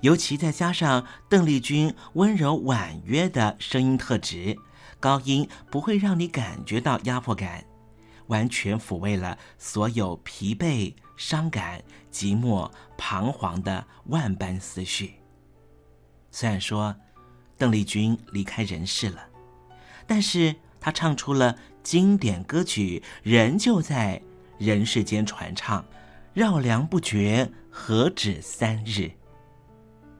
尤其再加上邓丽君温柔婉约的声音特质，高音不会让你感觉到压迫感，完全抚慰了所有疲惫、伤感、寂寞、彷徨的万般思绪。虽然说邓丽君离开人世了，但是她唱出了经典歌曲，仍旧在人世间传唱，绕梁不绝，何止三日。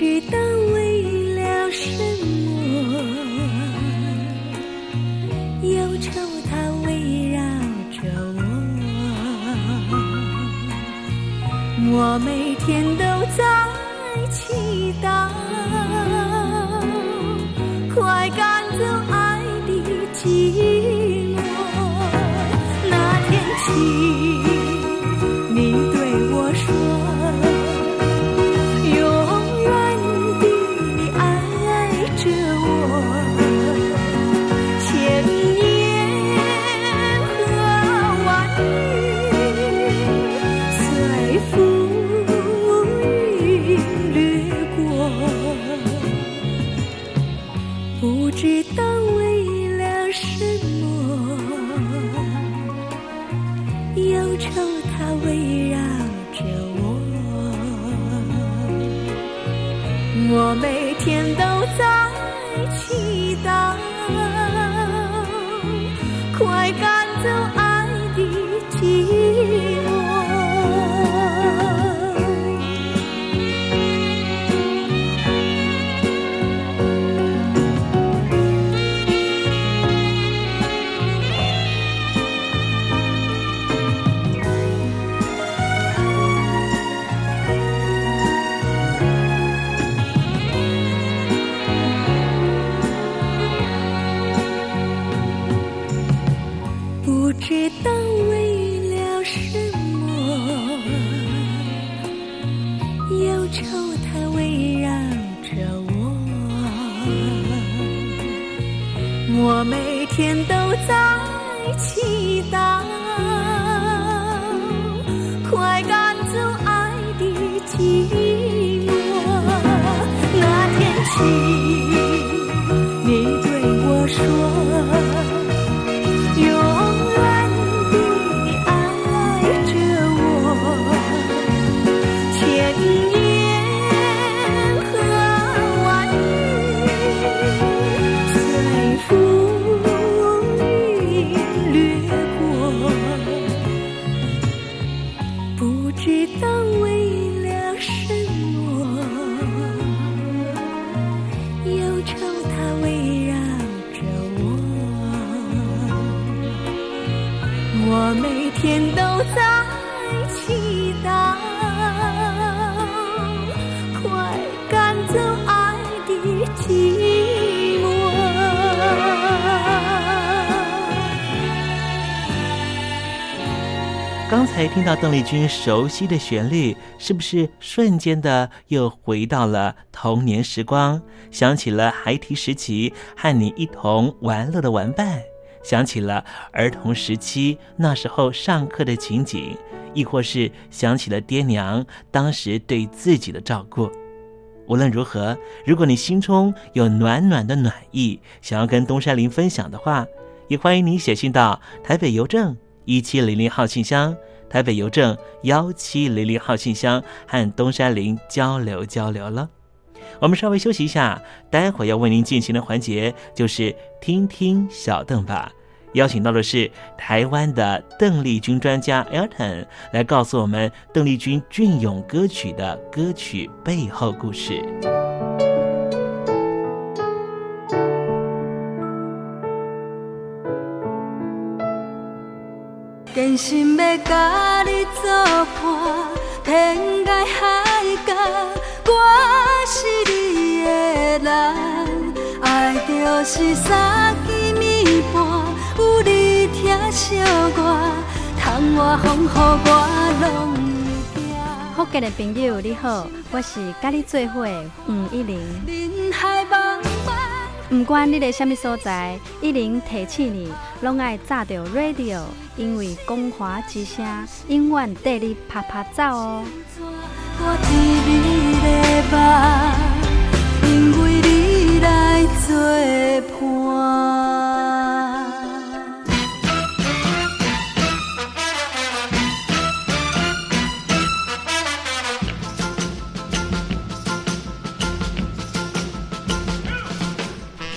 知道为了什么忧愁它围绕着我，我每天都在祈祷。忧愁它围绕着我。我每天都在都在期待。刚才听到邓丽君熟悉的旋律，是不是瞬间的又回到了童年时光？想起了孩提时期和你一同玩乐的玩伴，想起了儿童时期那时候上课的情景，亦或是想起了爹娘当时对自己的照顾。无论如何，如果你心中有暖暖的暖意，想要跟东山林分享的话，也欢迎你写信到台北邮政。一七零零号信箱，台北邮政幺七零零号信箱，和东山林交流交流了。我们稍微休息一下，待会要为您进行的环节就是听听小邓吧。邀请到的是台湾的邓丽君专家 Elton，来告诉我们邓丽君隽永歌曲的歌曲背后故事。真心要甲你作伴，天涯海角，我是你的人。爱就是三更暝半，有你疼惜我，窗外风雨我拢会惊。福建的朋友你好，我是甲你做伙黄一玲。人海茫茫。不管你在什么所在，一零提醒你，拢爱炸着 radio，因为光华之声永远带你啪啪走哦。我伫你的梦，因为你来作伴。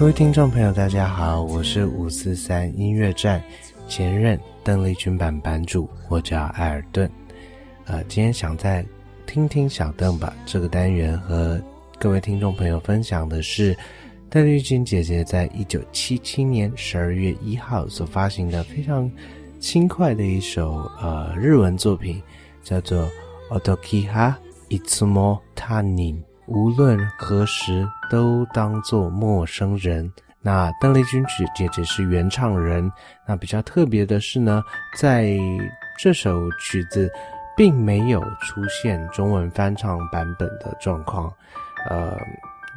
各位听众朋友，大家好，我是五四三音乐站前任邓丽君版版主，我叫艾尔顿。呃，今天想在听听小邓吧。这个单元和各位听众朋友分享的是邓丽君姐姐在一九七七年十二月一号所发行的非常轻快的一首呃日文作品，叫做《Otokiha Itsumo Tanin》，无论何时都当作陌生人。那邓丽君曲姐姐是原唱人。那比较特别的是呢，在这首曲子。并没有出现中文翻唱版本的状况，呃，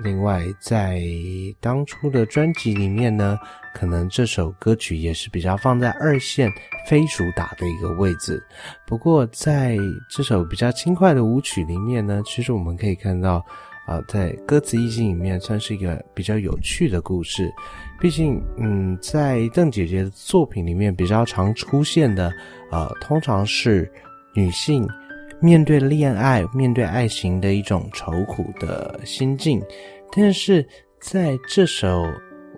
另外在当初的专辑里面呢，可能这首歌曲也是比较放在二线非主打的一个位置。不过在这首比较轻快的舞曲里面呢，其实我们可以看到，啊，在歌词意境里面算是一个比较有趣的故事。毕竟，嗯，在邓姐姐的作品里面比较常出现的，呃，通常是。女性面对恋爱、面对爱情的一种愁苦的心境，但是在这首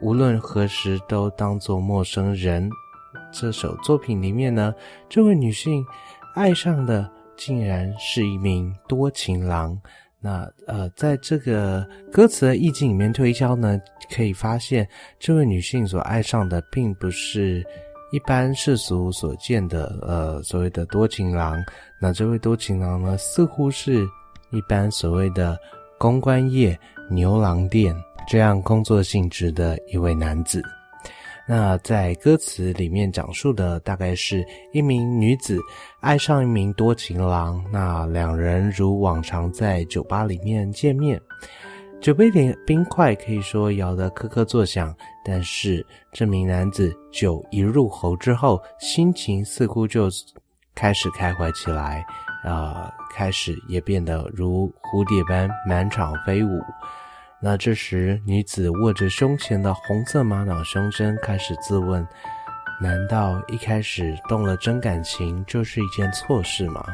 无论何时都当作陌生人这首作品里面呢，这位女性爱上的竟然是一名多情郎。那呃，在这个歌词的意境里面推敲呢，可以发现这位女性所爱上的并不是。一般世俗所见的，呃，所谓的多情郎，那这位多情郎呢，似乎是一般所谓的公关业牛郎店这样工作性质的一位男子。那在歌词里面讲述的，大概是一名女子爱上一名多情郎，那两人如往常在酒吧里面见面。酒杯里冰块可以说摇得咯咯作响，但是这名男子酒一入喉之后，心情似乎就开始开怀起来，啊，开始也变得如蝴蝶般满场飞舞。那这时，女子握着胸前的红色玛瑙胸针，开始自问：难道一开始动了真感情就是一件错事吗？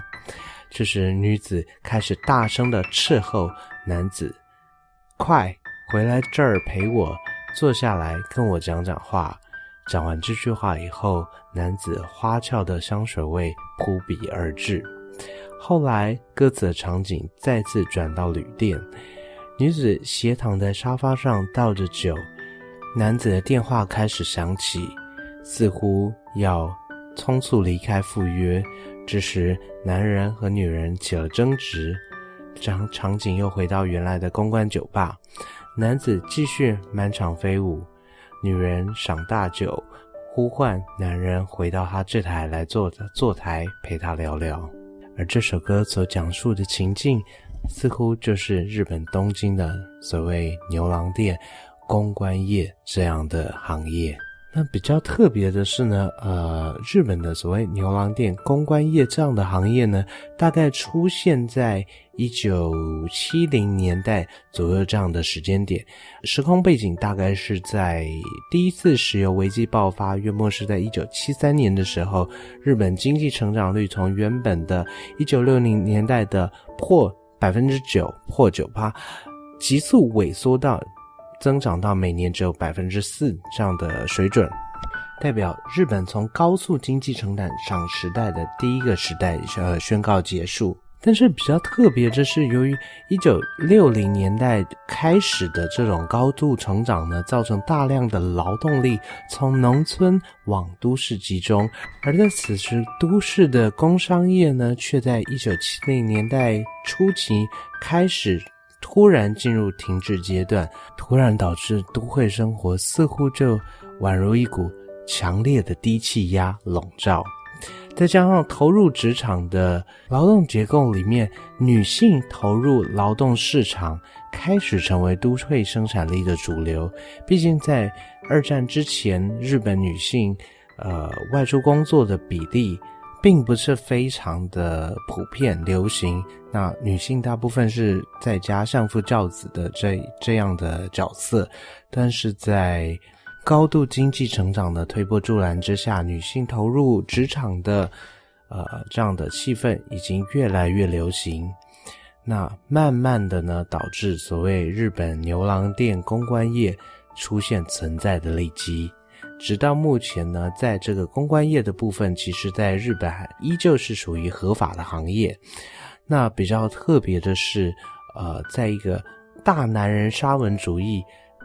这时，女子开始大声的斥候男子。快回来这儿陪我，坐下来跟我讲讲话。讲完这句话以后，男子花俏的香水味扑鼻而至。后来，歌词的场景再次转到旅店，女子斜躺在沙发上倒着酒，男子的电话开始响起，似乎要匆促离开赴约。这时，男人和女人起了争执。场场景又回到原来的公关酒吧，男子继续满场飞舞，女人赏大酒，呼唤男人回到他这台来坐坐台陪他聊聊。而这首歌所讲述的情境，似乎就是日本东京的所谓牛郎店、公关业这样的行业。那比较特别的是呢，呃，日本的所谓牛郎店、公关业这样的行业呢，大概出现在一九七零年代左右这样的时间点，时空背景大概是在第一次石油危机爆发，约莫是在一九七三年的时候，日本经济成长率从原本的一九六零年代的破百分之九、破九八，急速萎缩到。增长到每年只有百分之四这样的水准，代表日本从高速经济成长上时代的第一个时代呃宣告结束。但是比较特别的是，由于一九六零年代开始的这种高度成长呢，造成大量的劳动力从农村往都市集中，而在此时，都市的工商业呢，却在一九七零年代初期开始。突然进入停滞阶段，突然导致都会生活似乎就宛如一股强烈的低气压笼罩。再加上投入职场的劳动结构里面，女性投入劳动市场开始成为都会生产力的主流。毕竟在二战之前，日本女性呃外出工作的比例。并不是非常的普遍流行。那女性大部分是在家相夫教子的这这样的角色，但是在高度经济成长的推波助澜之下，女性投入职场的呃这样的气氛已经越来越流行。那慢慢的呢，导致所谓日本牛郎店公关业出现存在的利基。直到目前呢，在这个公关业的部分，其实在日本还依旧是属于合法的行业。那比较特别的是，呃，在一个大男人沙文主义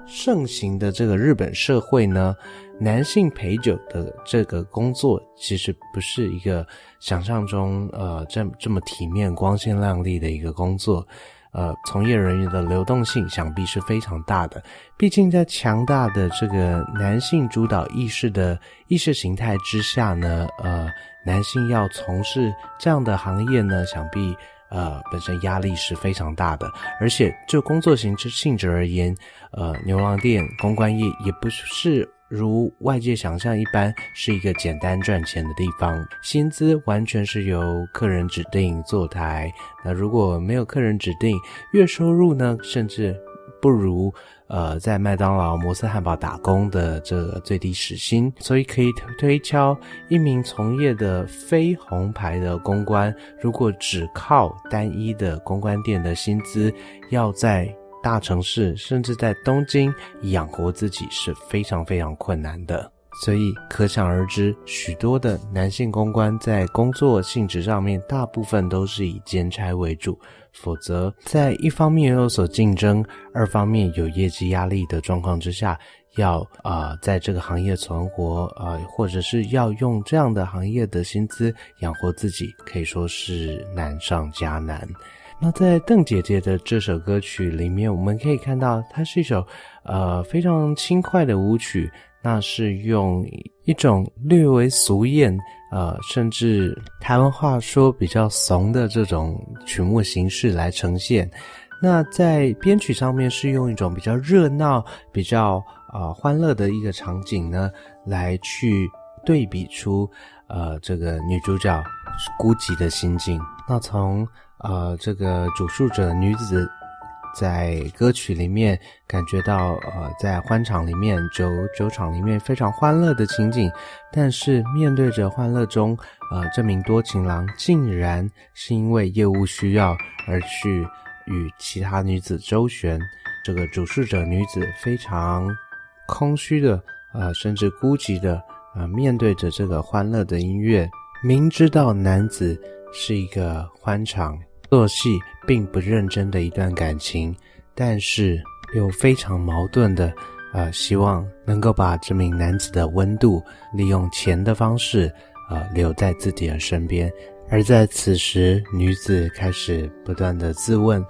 盛行的这个日本社会呢，男性陪酒的这个工作其实不是一个想象中呃这这么体面、光鲜亮丽的一个工作。呃，从业人员的流动性想必是非常大的。毕竟在强大的这个男性主导意识的意识形态之下呢，呃，男性要从事这样的行业呢，想必呃本身压力是非常大的。而且就工作性质性质而言，呃，牛郎店公关业也不是。如外界想象一般，是一个简单赚钱的地方，薪资完全是由客人指定坐台。那如果没有客人指定，月收入呢，甚至不如呃在麦当劳、摩斯汉堡打工的这个最低时薪。所以可以推敲，一名从业的非红牌的公关，如果只靠单一的公关店的薪资，要在大城市，甚至在东京养活自己是非常非常困难的，所以可想而知，许多的男性公关在工作性质上面，大部分都是以兼差为主。否则，在一方面有所竞争，二方面有业绩压力的状况之下，要啊在这个行业存活啊，或者是要用这样的行业的薪资养活自己，可以说是难上加难。那在邓姐姐的这首歌曲里面，我们可以看到，它是一首呃非常轻快的舞曲。那是用一种略为俗艳，呃，甚至台湾话说比较怂的这种曲目形式来呈现。那在编曲上面是用一种比较热闹、比较啊欢乐的一个场景呢，来去对比出呃这个女主角孤寂的心境。那从呃，这个主述者女子在歌曲里面感觉到，呃，在欢场里面酒酒场里面非常欢乐的情景，但是面对着欢乐中，呃，这名多情郎竟然是因为业务需要而去与其他女子周旋。这个主事者女子非常空虚的，呃，甚至孤寂的，呃，面对着这个欢乐的音乐，明知道男子是一个欢场。做戏并不认真的一段感情，但是又非常矛盾的，呃，希望能够把这名男子的温度利用钱的方式，呃，留在自己的身边。而在此时，女子开始不断的自问：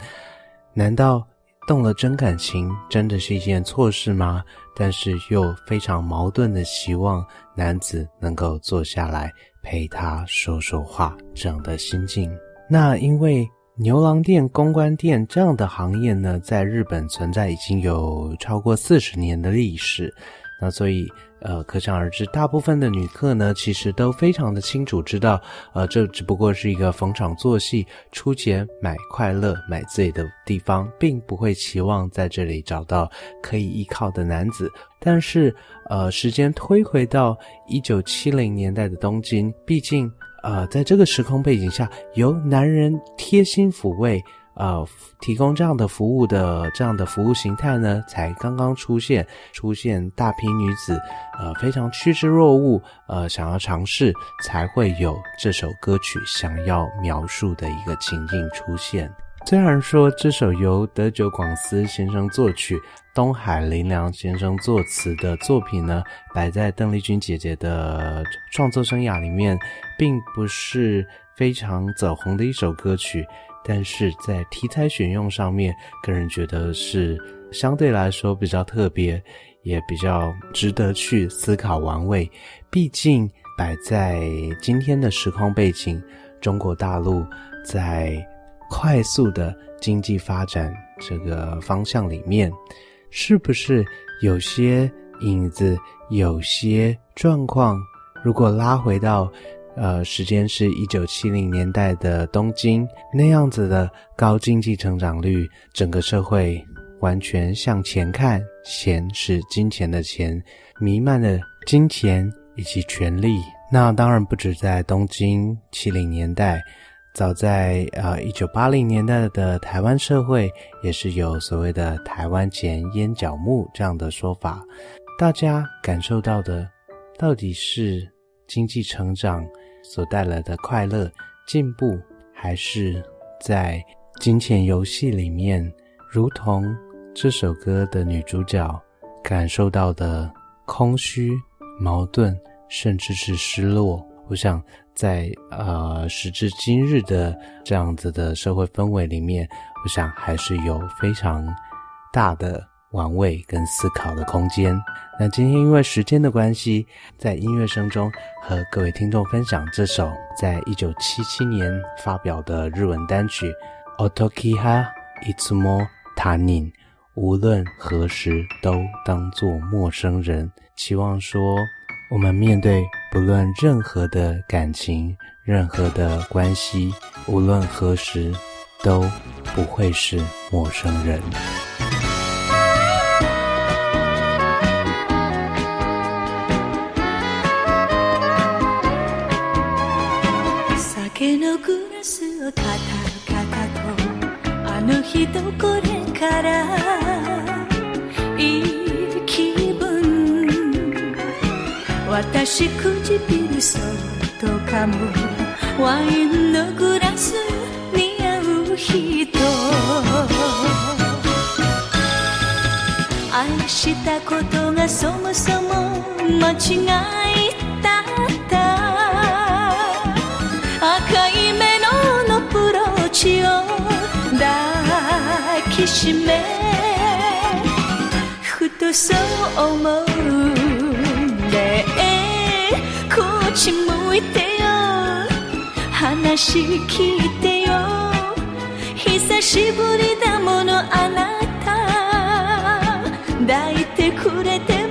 难道动了真感情真的是一件错事吗？但是又非常矛盾的希望男子能够坐下来陪她说说话，这样的心境。那因为牛郎店、公关店这样的行业呢，在日本存在已经有超过四十年的历史。那所以，呃，可想而知，大部分的女客呢，其实都非常的清楚知道，呃，这只不过是一个逢场作戏、出钱买快乐、买醉的地方，并不会期望在这里找到可以依靠的男子。但是，呃，时间推回到一九七零年代的东京，毕竟。呃，在这个时空背景下，由男人贴心抚慰，呃，提供这样的服务的这样的服务形态呢，才刚刚出现，出现大批女子，呃，非常趋之若鹜，呃，想要尝试，才会有这首歌曲想要描述的一个情境出现。虽然说这首由德久广司先生作曲、东海林良先生作词的作品呢，摆在邓丽君姐姐的创作生涯里面，并不是非常走红的一首歌曲，但是在题材选用上面，个人觉得是相对来说比较特别，也比较值得去思考玩味。毕竟摆在今天的时空背景，中国大陆在。快速的经济发展这个方向里面，是不是有些影子、有些状况？如果拉回到，呃，时间是一九七零年代的东京那样子的高经济成长率，整个社会完全向前看，钱是金钱的钱，弥漫的金钱以及权力。那当然不止在东京七零年代。早在呃一九八零年代的台湾社会，也是有所谓的“台湾前烟角木”这样的说法。大家感受到的，到底是经济成长所带来的快乐进步，还是在金钱游戏里面，如同这首歌的女主角感受到的空虚、矛盾，甚至是失落。我想，在呃时至今日的这样子的社会氛围里面，我想还是有非常大的玩味跟思考的空间。那今天因为时间的关系，在音乐声中和各位听众分享这首在一九七七年发表的日文单曲《Otokiha Itsumo Tanin》，无论何时都当作陌生人。期望说。我们面对不论任何的感情、任何的关系，无论何时，都不会是陌生人。私唇そっと噛むワインのグラス似合う人。愛したことがそもそも間違いだった。赤いメロのプローチを抱きしめ。ふとそう思う。ち向いてよ。話聞いてよ。久しぶりだものあなた。抱いてくれて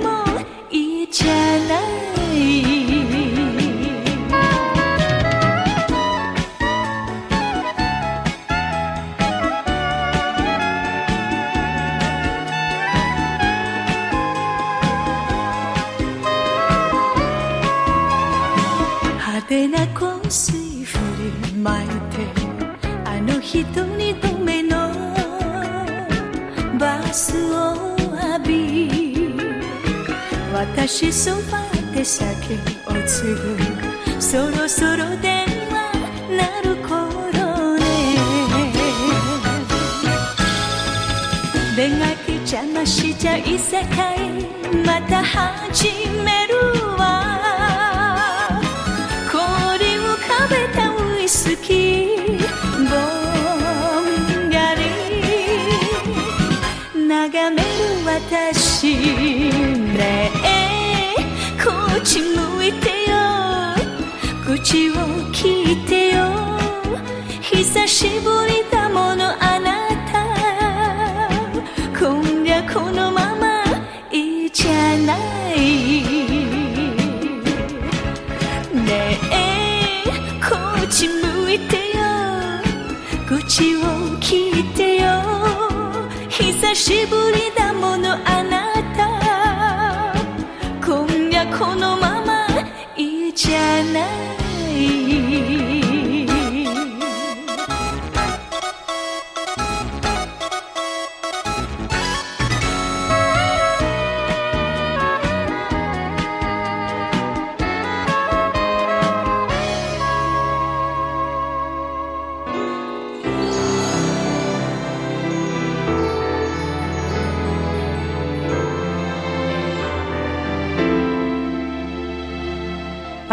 あの人に度目のバスを浴び私そばで酒を継ぐ。そろそろ電話なる頃ね。出がけ邪魔しちゃいさかいまた始める。私ねえこっち向いてよ。口を聞いてよ。久しぶりだものあなた。今夜このままいいじゃない。ねえ。こっち向いてよ。口を聞いてよ。久しぶりだものあなた。